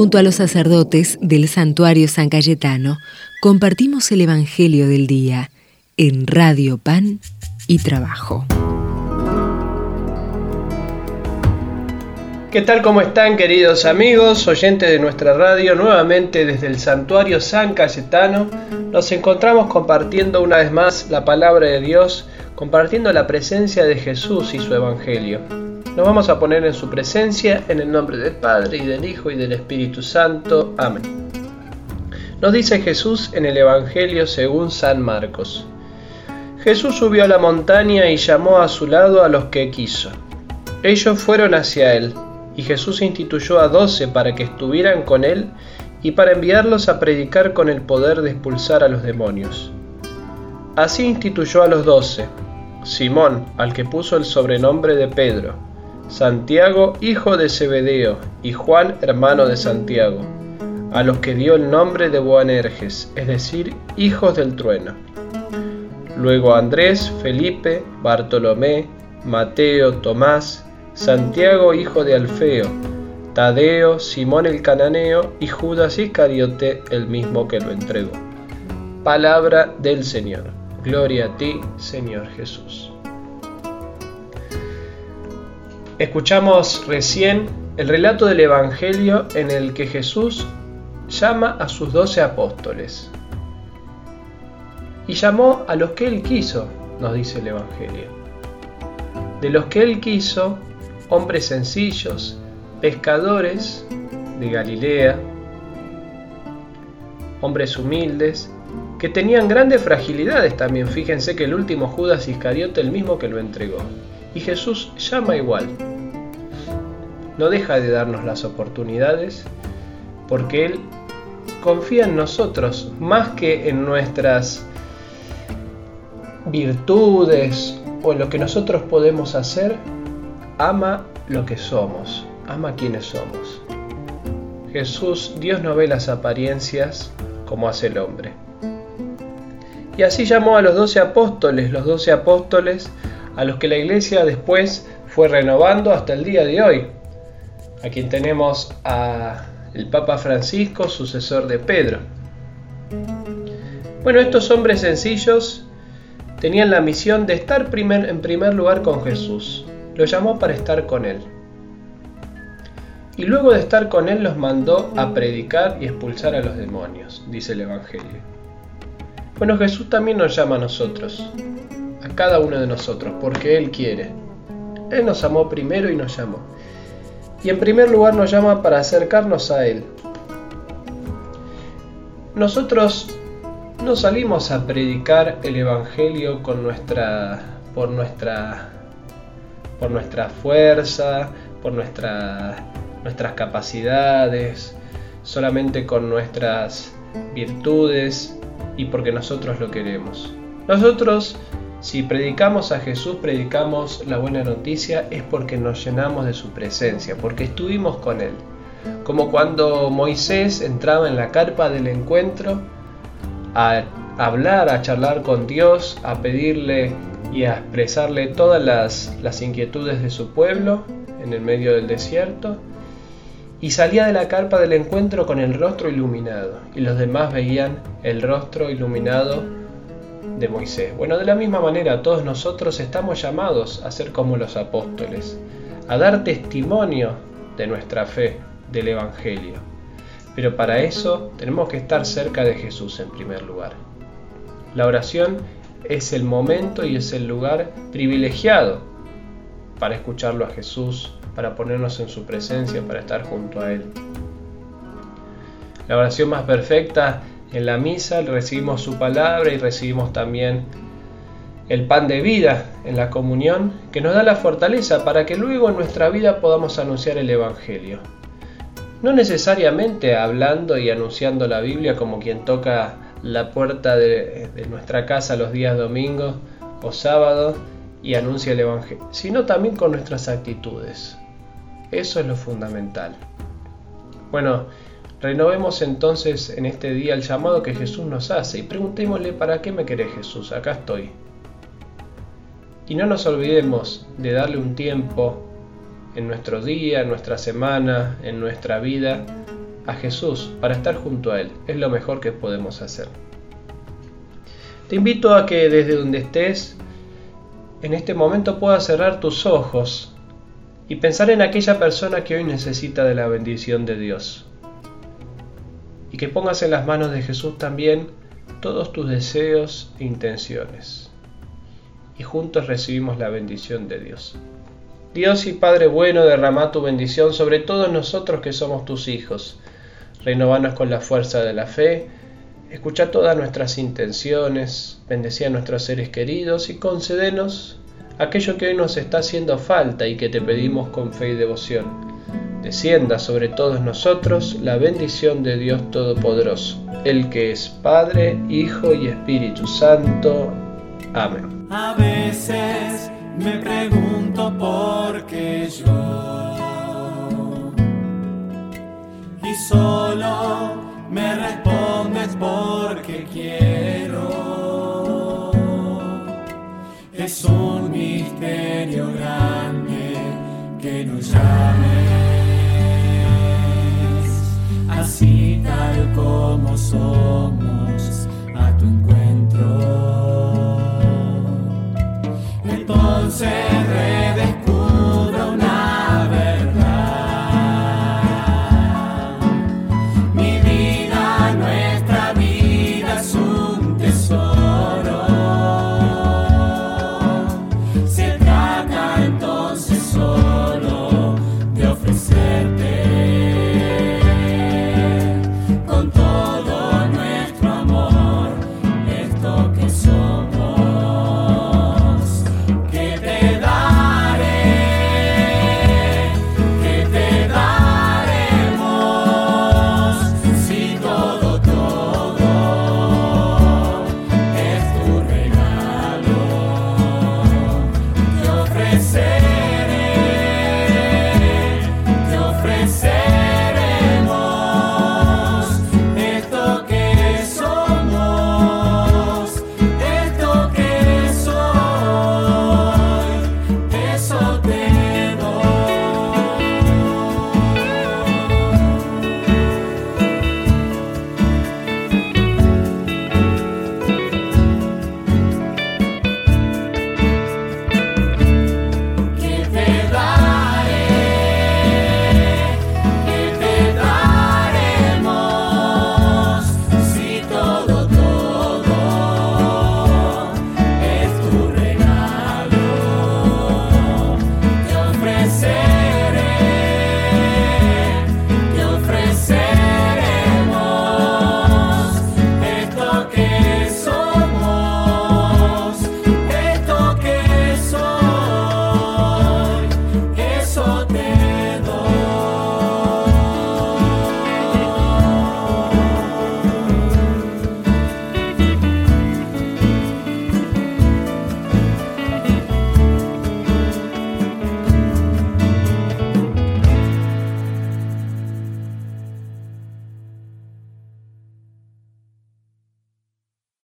Junto a los sacerdotes del santuario San Cayetano, compartimos el Evangelio del Día en Radio Pan y Trabajo. ¿Qué tal? ¿Cómo están queridos amigos, oyentes de nuestra radio? Nuevamente desde el santuario San Cayetano nos encontramos compartiendo una vez más la palabra de Dios, compartiendo la presencia de Jesús y su Evangelio. Nos vamos a poner en su presencia en el nombre del Padre y del Hijo y del Espíritu Santo. Amén. Nos dice Jesús en el Evangelio según San Marcos. Jesús subió a la montaña y llamó a su lado a los que quiso. Ellos fueron hacia él y Jesús instituyó a doce para que estuvieran con él y para enviarlos a predicar con el poder de expulsar a los demonios. Así instituyó a los doce, Simón, al que puso el sobrenombre de Pedro, Santiago, hijo de Zebedeo, y Juan, hermano de Santiago, a los que dio el nombre de Boanerges, es decir, hijos del trueno. Luego Andrés, Felipe, Bartolomé, Mateo, Tomás, Santiago hijo de Alfeo, Tadeo, Simón el cananeo y Judas Iscariote, el mismo que lo entregó. Palabra del Señor. Gloria a ti, Señor Jesús. Escuchamos recién el relato del Evangelio en el que Jesús llama a sus doce apóstoles. Y llamó a los que él quiso, nos dice el Evangelio. De los que él quiso, hombres sencillos, pescadores de Galilea, hombres humildes, que tenían grandes fragilidades también. Fíjense que el último Judas Iscariote, el mismo que lo entregó. Y Jesús llama igual. No deja de darnos las oportunidades porque Él confía en nosotros más que en nuestras virtudes o en lo que nosotros podemos hacer ama lo que somos, ama quienes somos. Jesús, Dios no ve las apariencias como hace el hombre. Y así llamó a los doce apóstoles, los doce apóstoles a los que la iglesia después fue renovando hasta el día de hoy. A quien tenemos a el Papa Francisco, sucesor de Pedro. Bueno, estos hombres sencillos tenían la misión de estar primer, en primer lugar con Jesús, lo llamó para estar con él. Y luego de estar con él los mandó a predicar y expulsar a los demonios, dice el Evangelio. Bueno, Jesús también nos llama a nosotros, cada uno de nosotros, porque Él quiere. Él nos amó primero y nos llamó. Y en primer lugar nos llama para acercarnos a Él. Nosotros no salimos a predicar el Evangelio con nuestra, por nuestra por nuestra fuerza, por nuestras capacidades, solamente con nuestras virtudes y porque nosotros lo queremos. Nosotros, si predicamos a Jesús, predicamos la buena noticia, es porque nos llenamos de su presencia, porque estuvimos con Él. Como cuando Moisés entraba en la carpa del encuentro a hablar, a charlar con Dios, a pedirle y a expresarle todas las, inquietudes de su pueblo en el medio del desierto, y salía de la carpa del encuentro con el rostro iluminado, y los demás veían el rostro iluminado de Moisés. Bueno, de la misma manera todos nosotros estamos llamados a ser como los apóstoles, a dar testimonio de nuestra fe, del Evangelio. Pero para eso tenemos que estar cerca de Jesús en primer lugar. La oración es el momento y es el lugar privilegiado para escucharlo a Jesús, para ponernos en su presencia, para estar junto a Él. La oración más perfecta en la misa, recibimos su palabra y recibimos también el pan de vida en la comunión, que nos da la fortaleza para que luego en nuestra vida podamos anunciar el Evangelio. No necesariamente hablando y anunciando la Biblia como quien toca la puerta de, nuestra casa los días domingos o sábados y anuncia el Evangelio, sino también con nuestras actitudes. Eso es lo fundamental. Bueno, renovemos entonces en este día el llamado que Jesús nos hace y preguntémosle, ¿para qué me querés Jesús? Acá estoy. Y no nos olvidemos de darle un tiempo en nuestro día, en nuestra semana, en nuestra vida, a Jesús, para estar junto a Él. Es lo mejor que podemos hacer. Te invito a que desde donde estés, en este momento puedas cerrar tus ojos y pensar en aquella persona que hoy necesita de la bendición de Dios. Que pongas en las manos de Jesús también todos tus deseos e intenciones. Y juntos recibimos la bendición de Dios. Dios y Padre bueno, derrama tu bendición sobre todos nosotros que somos tus hijos. Renovanos con la fuerza de la fe, escucha todas nuestras intenciones, bendecí a nuestros seres queridos y concédenos aquello que hoy nos está haciendo falta y que te pedimos con fe y devoción. Descienda sobre todos nosotros la bendición de Dios Todopoderoso, el que es Padre, Hijo y Espíritu Santo. Amén. A veces me pregunto por qué yo y solo me respondes porque quiero. Es un misterio grande que nos llames así tal como somos a tu encuentro. Entonces